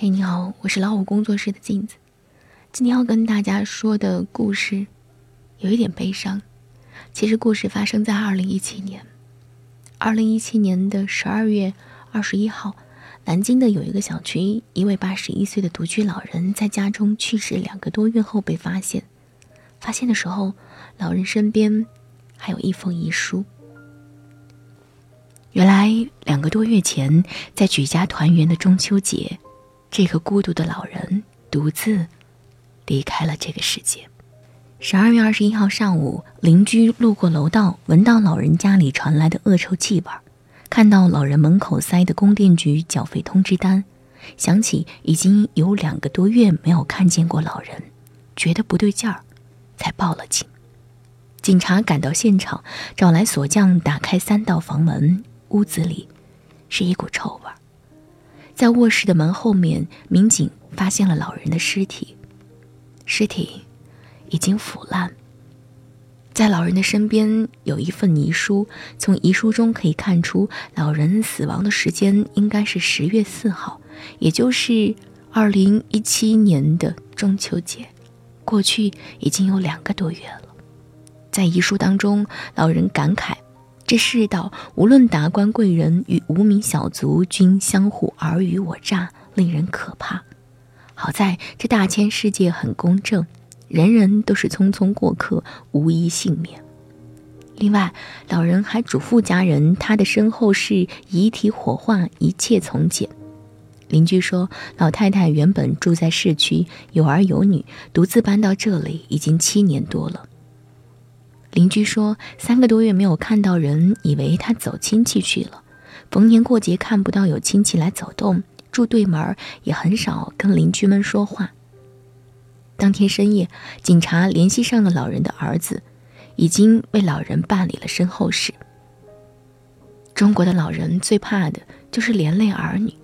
嘿，你好，我是老虎工作室的镜子。今天要跟大家说的故事有一点悲伤。其实故事发生在二零一七年，二零一七年的十二月二十一号，南京的有一个小区，一位八十一岁的独居老人在家中去世两个多月后被发现。发现的时候，老人身边还有一封遗书。原来两个多月前，在举家团圆的中秋节。这个孤独的老人独自离开了这个世界。十二月二十一号上午，邻居路过楼道，闻到老人家里传来的恶臭气味，看到老人门口塞的供电局缴费通知单，想起已经有两个多月没有看见过老人，觉得不对劲儿，才报了警。警察赶到现场，找来锁匠打开三道房门，屋子里是一股臭味儿。在卧室的门后面，民警发现了老人的尸体，尸体已经腐烂。在老人的身边有一份遗书，从遗书中可以看出，老人死亡的时间应该是十月四号，也就是二零一七年的中秋节，过去已经有两个多月了。在遗书当中，老人感慨。这世道，无论达官贵人与无名小卒，均相互尔虞我诈，令人可怕。好在这大千世界很公正，人人都是匆匆过客，无一幸免。另外，老人还嘱咐家人，他的身后是遗体火化，一切从简。邻居说，老太太原本住在市区，有儿有女，独自搬到这里已经七年多了。邻居说，三个多月没有看到人，以为他走亲戚去了。逢年过节看不到有亲戚来走动，住对门也很少跟邻居们说话。当天深夜，警察联系上了老人的儿子，已经为老人办理了身后事。中国的老人最怕的就是连累儿女。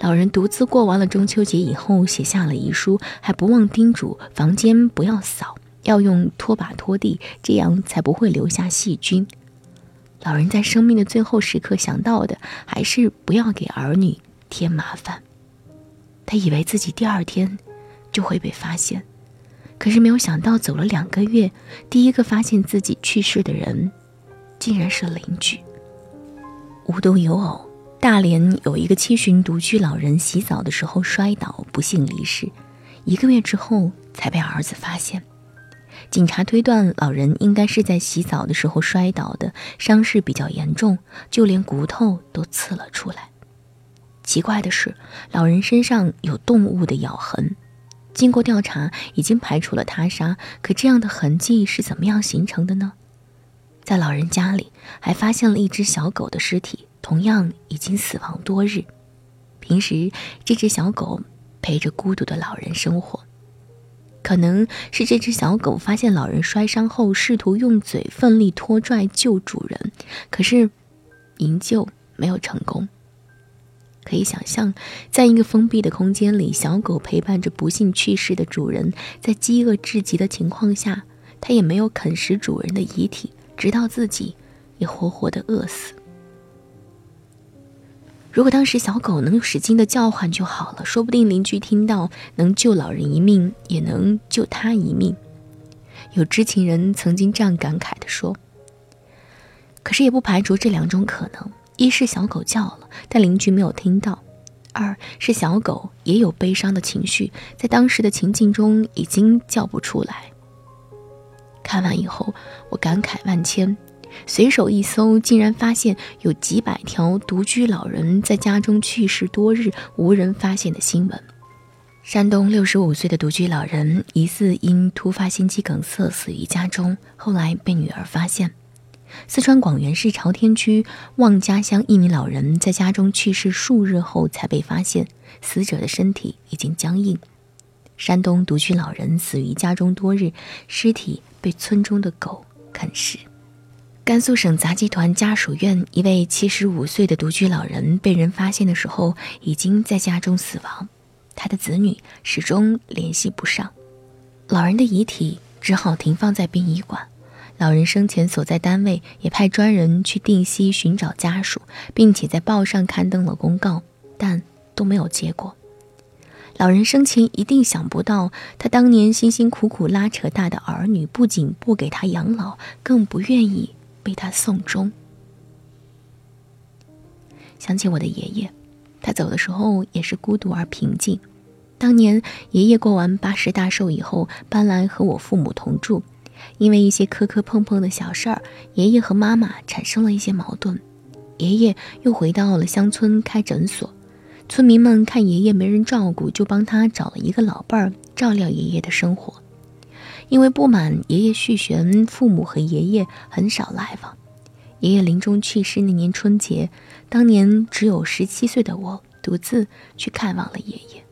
老人独自过完了中秋节以后，写下了遗书，还不忘叮嘱房间不要扫。要用拖把拖地，这样才不会留下细菌。老人在生命的最后时刻想到的还是不要给儿女添麻烦。他以为自己第二天就会被发现，可是没有想到走了两个月，第一个发现自己去世的人竟然是邻居。无独有偶，大连有一个七旬独居老人洗澡的时候摔倒，不幸离世，一个月之后才被儿子发现。警察推断，老人应该是在洗澡的时候摔倒的，伤势比较严重，就连骨头都刺了出来。奇怪的是，老人身上有动物的咬痕，经过调查，已经排除了他杀。可这样的痕迹是怎么样形成的呢？在老人家里还发现了一只小狗的尸体，同样已经死亡多日。平时，这只小狗陪着孤独的老人生活。可能是这只小狗发现老人摔伤后，试图用嘴奋力拖拽救主人，可是营救没有成功。可以想象，在一个封闭的空间里，小狗陪伴着不幸去世的主人，在饥饿至极的情况下，它也没有啃食主人的遗体，直到自己也活活的饿死。如果当时小狗能使劲的叫唤就好了，说不定邻居听到能救老人一命，也能救他一命。有知情人曾经这样感慨的说。可是也不排除这两种可能：一是小狗叫了，但邻居没有听到；二是小狗也有悲伤的情绪，在当时的情境中已经叫不出来。看完以后，我感慨万千。随手一搜，竟然发现有几百条独居老人在家中去世多日无人发现的新闻。山东六十五岁的独居老人疑似因突发心肌梗塞死于家中，后来被女儿发现。四川广元市朝天区望家乡一名老人在家中去世数日后才被发现，死者的身体已经僵硬。山东独居老人死于家中多日，尸体被村中的狗啃食。甘肃省杂技团家属院一位七十五岁的独居老人被人发现的时候，已经在家中死亡，他的子女始终联系不上，老人的遗体只好停放在殡仪馆。老人生前所在单位也派专人去定西寻找家属，并且在报上刊登了公告，但都没有结果。老人生前一定想不到，他当年辛辛苦苦拉扯大的儿女，不仅不给他养老，更不愿意为他送终。想起我的爷爷，他走的时候也是孤独而平静。当年爷爷过完八十大寿以后，搬来和我父母同住，因为一些磕磕碰碰的小事儿，爷爷和妈妈产生了一些矛盾。爷爷又回到了乡村开诊所，村民们看爷爷没人照顾，就帮他找了一个老伴儿照料爷爷的生活。因为不满爷爷续弦，父母和爷爷很少来往。爷爷临终去世那年春节，当年只有十七岁的我独自去看望了爷爷。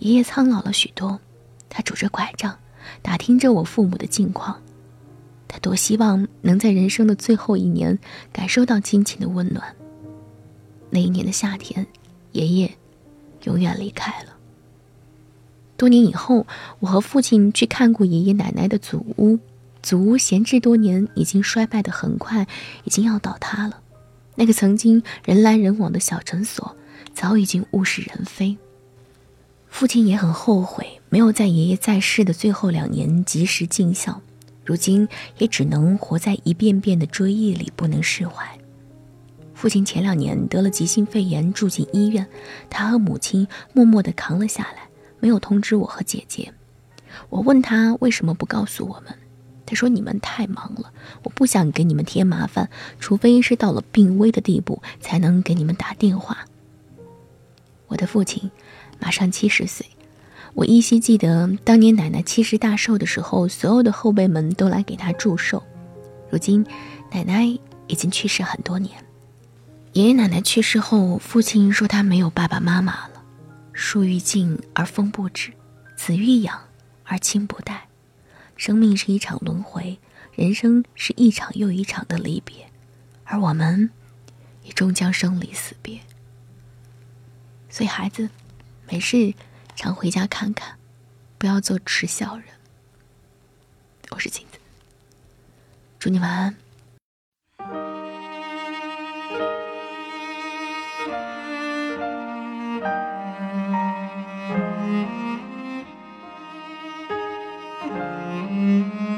爷爷苍老了许多，他拄着拐杖，打听着我父母的近况。他多希望能在人生的最后一年感受到亲情的温暖。那一年的夏天，爷爷永远离开了。多年以后，我和父亲去看过爷爷奶奶的祖屋，祖屋闲置多年，已经衰败的很快，已经要倒塌了。那个曾经人来人往的小诊所，早已经物是人非。父亲也很后悔，没有在爷爷在世的最后两年及时尽孝，如今也只能活在一遍遍的追忆里，不能释怀。父亲前两年得了急性肺炎，住进医院，他和母亲默默地扛了下来，没有通知我和姐姐。我问他为什么不告诉我们，他说：“你们太忙了，我不想给你们添麻烦，除非是到了病危的地步，才能给你们打电话。”我的父亲。马上七十岁，我依稀记得当年奶奶七十大寿的时候，所有的后辈们都来给她祝寿。如今，奶奶已经去世很多年。爷爷奶奶去世后，父亲说他没有爸爸妈妈了。树欲静而风不止，子欲养而亲不待。生命是一场轮回，人生是一场又一场的离别，而我们也终将生离死别。所以，孩子。没事，常回家看看，不要做耻小人。我是镜子，祝你晚安。Mm-hmm.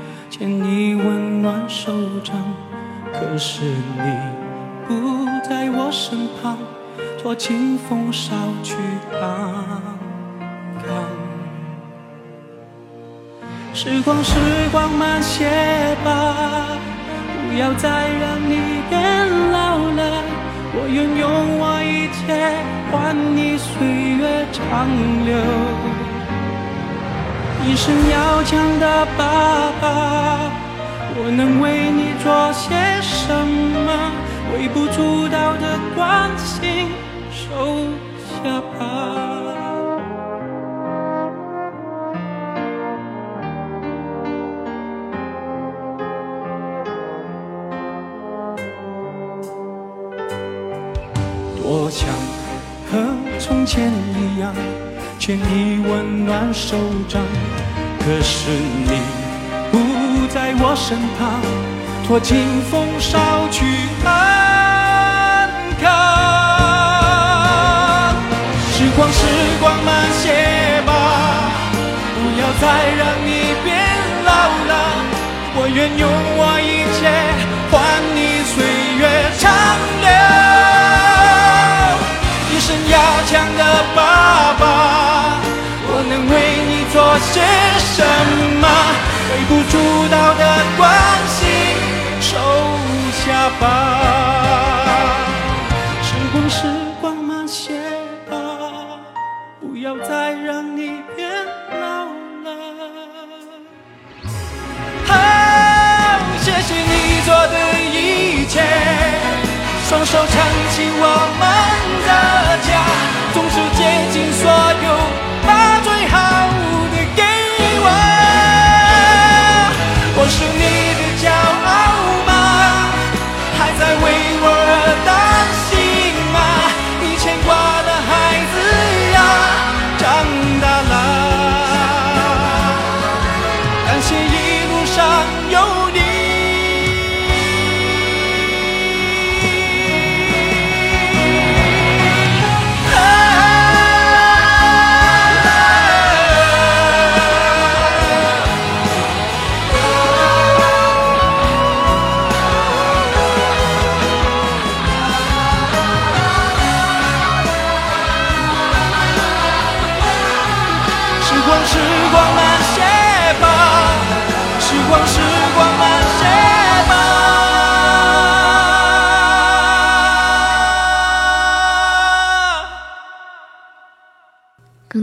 牵你温暖手掌，可是你不在我身旁，托清风捎去安康。时光，时光慢些吧，不要再让你变老了。我愿用我一切换你岁月长留。一生要强的爸爸，我能为你做些什么？微不足道的关心，收下吧。牵你温暖手掌，可是你不在我身旁，托清风捎去安康。时光，时光慢些吧，不要再让你变老了。我愿用我一些什么微不足道的关系收下吧。时光，时光慢些吧，不要再让你变老了。好，谢谢你做的一切，双手撑起我们的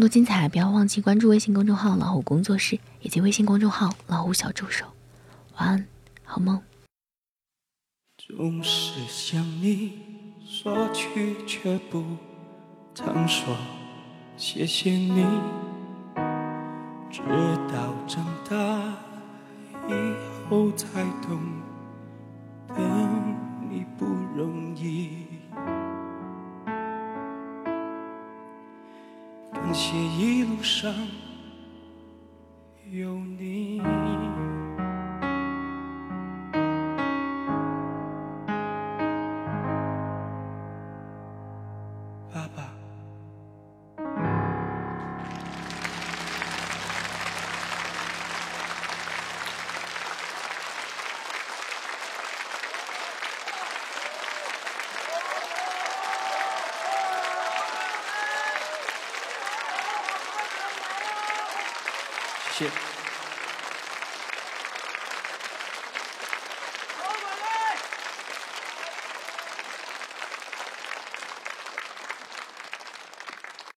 精彩，不要忘记关注微信公众号“老虎工作室”以及微信公众号“老虎小助手”。晚安，好梦。总是向你索取，却不曾说谢谢你。直到长大以后才懂得你不容易。感谢一路上有你。